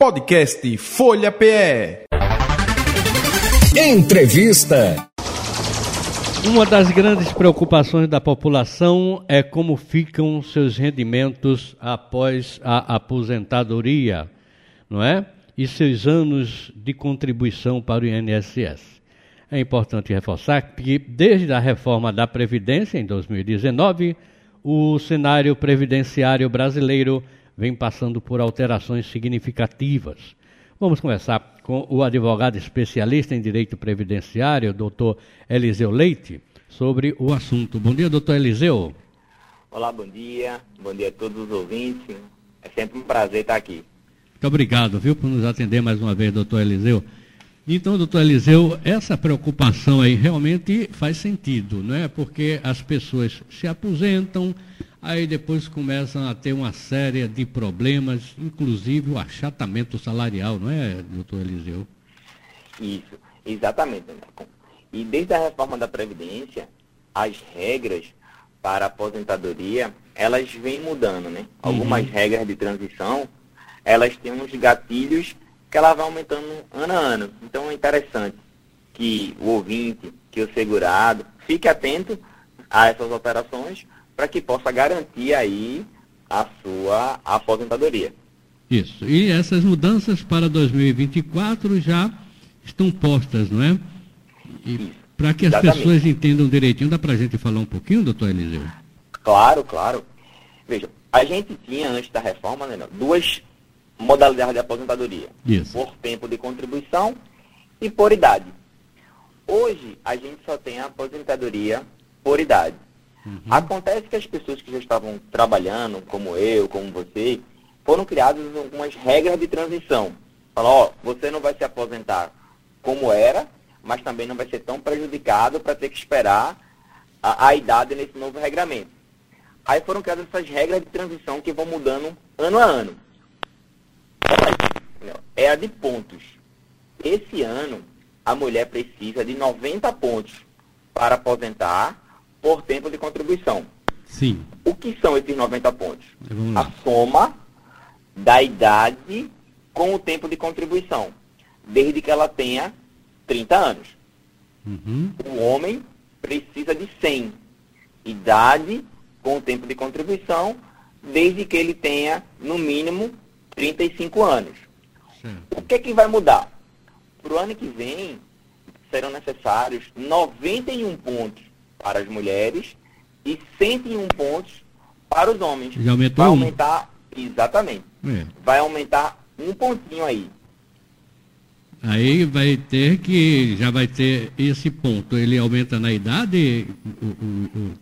Podcast Folha PE. Entrevista. Uma das grandes preocupações da população é como ficam seus rendimentos após a aposentadoria, não é? E seus anos de contribuição para o INSS. É importante reforçar que, desde a reforma da Previdência em 2019, o cenário previdenciário brasileiro vem passando por alterações significativas. Vamos começar com o advogado especialista em direito previdenciário, doutor Eliseu Leite, sobre o assunto. Bom dia, doutor Eliseu. Olá, bom dia. Bom dia a todos os ouvintes. É sempre um prazer estar aqui. Muito obrigado, viu, por nos atender mais uma vez, doutor Eliseu. Então, doutor Eliseu, essa preocupação aí realmente faz sentido, não é? Porque as pessoas se aposentam, aí depois começam a ter uma série de problemas, inclusive o achatamento salarial, não é, doutor Eliseu? Isso, exatamente, E desde a reforma da Previdência, as regras para a aposentadoria, elas vêm mudando, né? Algumas uhum. regras de transição, elas têm uns gatilhos que ela vai aumentando ano a ano. Então é interessante que o ouvinte, que o segurado, fique atento a essas operações, para que possa garantir aí a sua aposentadoria. Isso. E essas mudanças para 2024 já estão postas, não é? Para que as Exatamente. pessoas entendam direitinho, dá para a gente falar um pouquinho, doutor Eliseu? Claro, claro. Veja, a gente tinha, antes da reforma, né, duas modalidades de aposentadoria. Isso. Por tempo de contribuição e por idade. Hoje, a gente só tem a aposentadoria por idade. Uhum. Acontece que as pessoas que já estavam trabalhando, como eu, como você, foram criadas algumas regras de transição. Falou, ó, você não vai se aposentar como era, mas também não vai ser tão prejudicado para ter que esperar a, a idade nesse novo regramento. Aí foram criadas essas regras de transição que vão mudando ano a ano. É a de pontos. Esse ano, a mulher precisa de 90 pontos para aposentar por tempo de contribuição. Sim. O que são esses 90 pontos? A soma da idade com o tempo de contribuição, desde que ela tenha 30 anos. Uhum. O homem precisa de 100. Idade com o tempo de contribuição, desde que ele tenha, no mínimo, 35 anos. Sim. O que, que vai mudar? Para o ano que vem, serão necessários 91 pontos para as mulheres e 101 pontos para os homens. Já aumentou? Vai aumentar, um. exatamente. É. Vai aumentar um pontinho aí. Aí vai ter que, já vai ter esse ponto. Ele aumenta na idade, o, o, o,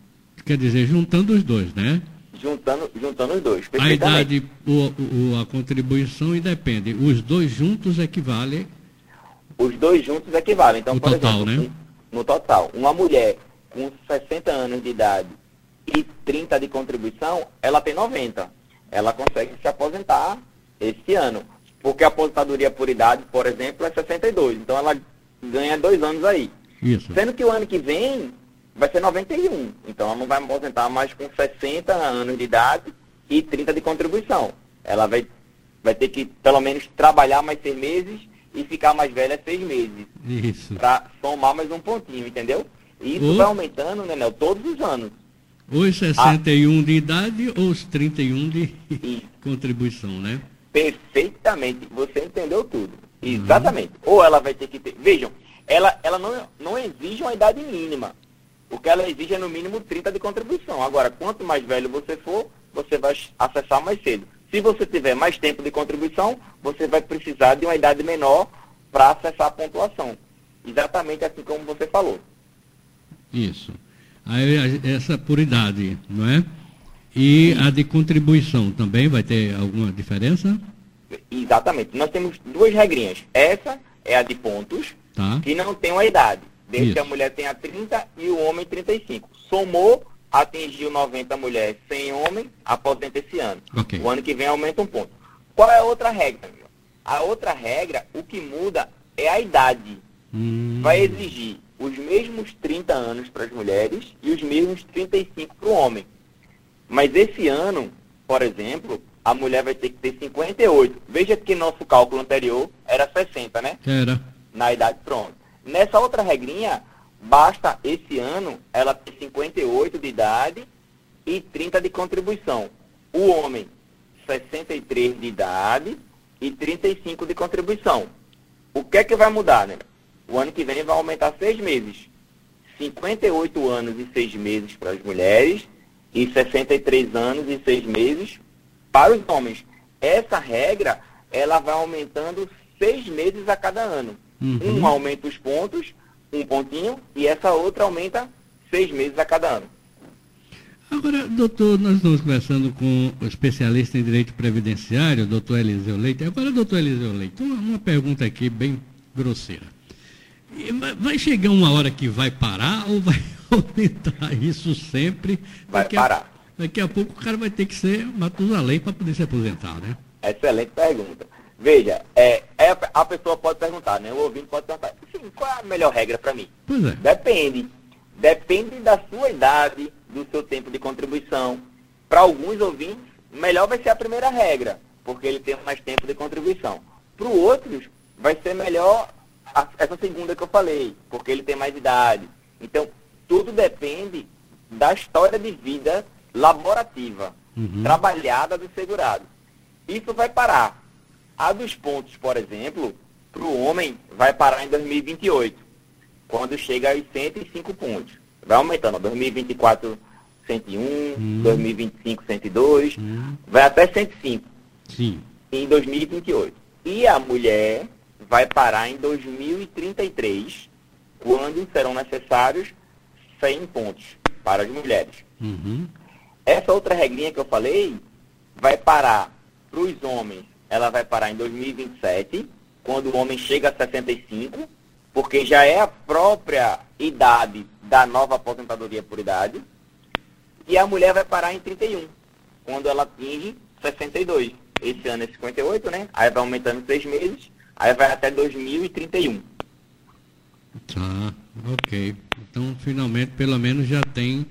quer dizer, juntando os dois, né? Juntando, juntando os dois. A idade, o, a contribuição independe. Os dois juntos equivalem. Os dois juntos equivalem. Então, no por total, exemplo, né? no total, uma mulher com 60 anos de idade e 30 de contribuição, ela tem 90. Ela consegue se aposentar esse ano. Porque a aposentadoria por idade, por exemplo, é 62. Então ela ganha dois anos aí. Isso. Sendo que o ano que vem vai ser 91. Então ela não vai aposentar mais com 60 anos de idade e 30 de contribuição. Ela vai, vai ter que, pelo menos, trabalhar mais seis meses e ficar mais velha seis meses. Isso. Para somar mais um pontinho, entendeu? E isso vai aumentando, né, todos os anos. Os 61 ah. de idade ou os 31 de contribuição, né? Perfeitamente. Você entendeu tudo. Uhum. Exatamente. Ou ela vai ter que ter. Vejam, ela, ela não, não exige uma idade mínima. O que ela exige é no mínimo 30 de contribuição. Agora, quanto mais velho você for, você vai acessar mais cedo. Se você tiver mais tempo de contribuição, você vai precisar de uma idade menor para acessar a pontuação. Exatamente assim como você falou. Isso. Aí, essa por idade, não é? E Sim. a de contribuição também vai ter alguma diferença? Exatamente. Nós temos duas regrinhas. Essa é a de pontos, tá. que não tem uma idade. Desde Isso. que a mulher tenha 30 e o homem 35. Somou, atingiu 90 mulheres, 100 homens, aposenta esse ano. Okay. O ano que vem aumenta um ponto. Qual é a outra regra? A outra regra, o que muda é a idade. Hum. Vai exigir os mesmos 30 anos para as mulheres e os mesmos 35 para o homem. Mas esse ano, por exemplo, a mulher vai ter que ter 58. Veja que nosso cálculo anterior era 60, né? Era. Na idade, pronto. Nessa outra regrinha, basta esse ano ela ter 58 de idade e 30 de contribuição. O homem, 63 de idade e 35 de contribuição. O que é que vai mudar, né? O ano que vem vai aumentar seis meses. 58 anos e seis meses para as mulheres e 63 anos e seis meses para os homens. Essa regra, ela vai aumentando seis meses a cada ano. Uhum. Um aumenta os pontos, um pontinho, e essa outra aumenta seis meses a cada ano. Agora, doutor, nós estamos conversando com o especialista em direito previdenciário, doutor Eliseu Leite. Agora, doutor Eliseu Leite, uma, uma pergunta aqui bem grosseira. Vai chegar uma hora que vai parar ou vai aumentar isso sempre? Vai daqui parar. A, daqui a pouco o cara vai ter que ser Matusalém para poder se aposentar, né? Excelente pergunta. Veja, é, é, a pessoa pode perguntar, né? O ouvinte pode perguntar, sim, qual é a melhor regra para mim? Pois é. Depende. Depende da sua idade, do seu tempo de contribuição. Para alguns ouvintes, melhor vai ser a primeira regra, porque ele tem mais tempo de contribuição. Para outros, vai ser melhor a, essa segunda que eu falei, porque ele tem mais idade. Então, tudo depende da história de vida laborativa, uhum. trabalhada do segurado. Isso vai parar. A dos pontos, por exemplo, para o homem, vai parar em 2028, quando chega aos 105 pontos. Vai aumentando, 2024, 101, hum. 2025, 102, hum. vai até 105 Sim. em 2028. E a mulher vai parar em 2033, quando serão necessários 100 pontos para as mulheres. Uhum. Essa outra regrinha que eu falei vai parar para os homens, ela vai parar em 2027, quando o homem chega a 65, porque já é a própria idade da nova aposentadoria por idade. E a mulher vai parar em 31, quando ela atinge 62. Esse ano é 58, né? Aí vai aumentando seis meses, aí vai até 2031. Tá, ok. Então, finalmente, pelo menos já tem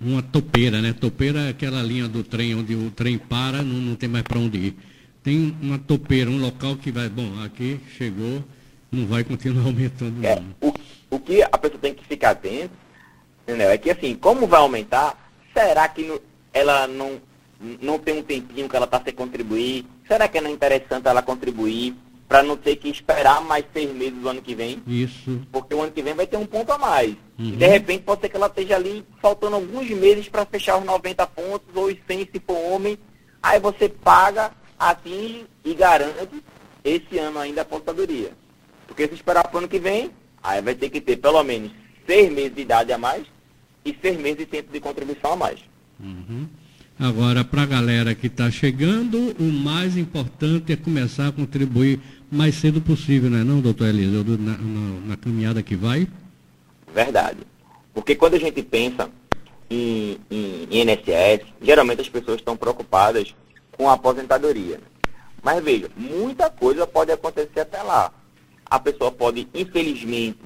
uma topeira, né? Topeira é aquela linha do trem onde o trem para, não, não tem mais para onde ir. Tem uma topeira, um local que vai, bom, aqui chegou, não vai continuar aumentando. É, o, o que a pessoa tem que ficar atento, entendeu? É que assim, como vai aumentar, será que no, ela não, não tem um tempinho que ela está sem contribuir? Será que não é interessante ela contribuir para não ter que esperar mais seis meses do ano que vem? Isso. Porque o ano que vem vai ter um ponto a mais. Uhum. E de repente pode ser que ela esteja ali faltando alguns meses para fechar os 90 pontos ou os 100 se for homem. Aí você paga, atinge e garante esse ano ainda a aposentadoria. Porque se esperar para o ano que vem, aí vai ter que ter pelo menos seis meses de idade a mais e seis meses de tempo de contribuição a mais. Uhum. Agora, para a galera que está chegando, o mais importante é começar a contribuir mais cedo possível, não é não, doutor Elisa, na, na, na caminhada que vai? Verdade. Porque quando a gente pensa em, em, em INSS, geralmente as pessoas estão preocupadas com a aposentadoria. Mas veja, muita coisa pode acontecer até lá. A pessoa pode, infelizmente,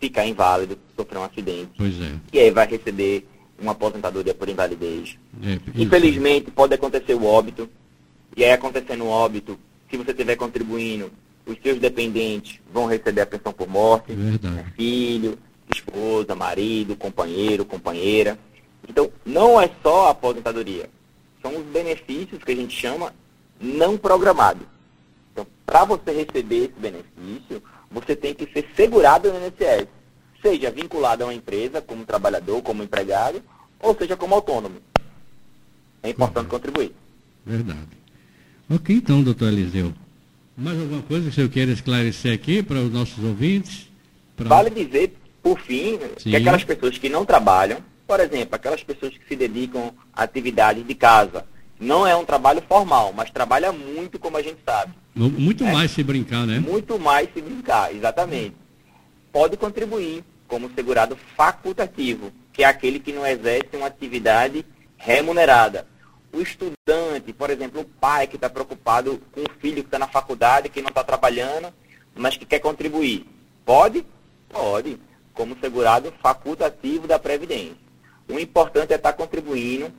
ficar inválido, sofrer um acidente. Pois é. E aí vai receber uma aposentadoria por invalidez. É, Infelizmente, pode acontecer o óbito. E aí, acontecendo o óbito, se você estiver contribuindo, os seus dependentes vão receber a pensão por morte. Verdade. Filho, esposa, marido, companheiro, companheira. Então, não é só a aposentadoria. São os benefícios que a gente chama não programados. Então, para você receber esse benefício, você tem que ser segurado no INSS seja vinculado a uma empresa, como trabalhador, como empregado, ou seja, como autônomo. É importante uhum. contribuir. Verdade. Ok, então, doutor Eliseu. Mais alguma coisa que o senhor queira esclarecer aqui para os nossos ouvintes? Pra... Vale dizer, por fim, Sim. que aquelas pessoas que não trabalham, por exemplo, aquelas pessoas que se dedicam a atividades de casa, não é um trabalho formal, mas trabalha muito, como a gente sabe. Muito é? mais se brincar, né? Muito mais se brincar, exatamente pode contribuir como segurado facultativo, que é aquele que não exerce uma atividade remunerada. O estudante, por exemplo, o pai que está preocupado com o filho que está na faculdade, que não está trabalhando, mas que quer contribuir. Pode? Pode, como segurado facultativo da Previdência. O importante é estar tá contribuindo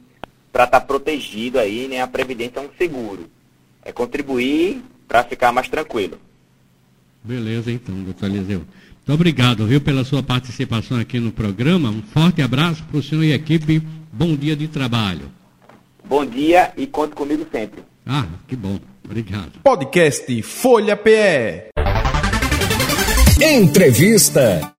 para estar tá protegido aí, né? A Previdência é um seguro. É contribuir para ficar mais tranquilo. Beleza, então, doutor Eliseu. Muito obrigado, viu, pela sua participação aqui no programa. Um forte abraço para o senhor e equipe. Bom dia de trabalho. Bom dia e conte comigo sempre. Ah, que bom. Obrigado. Podcast Folha PE. Entrevista.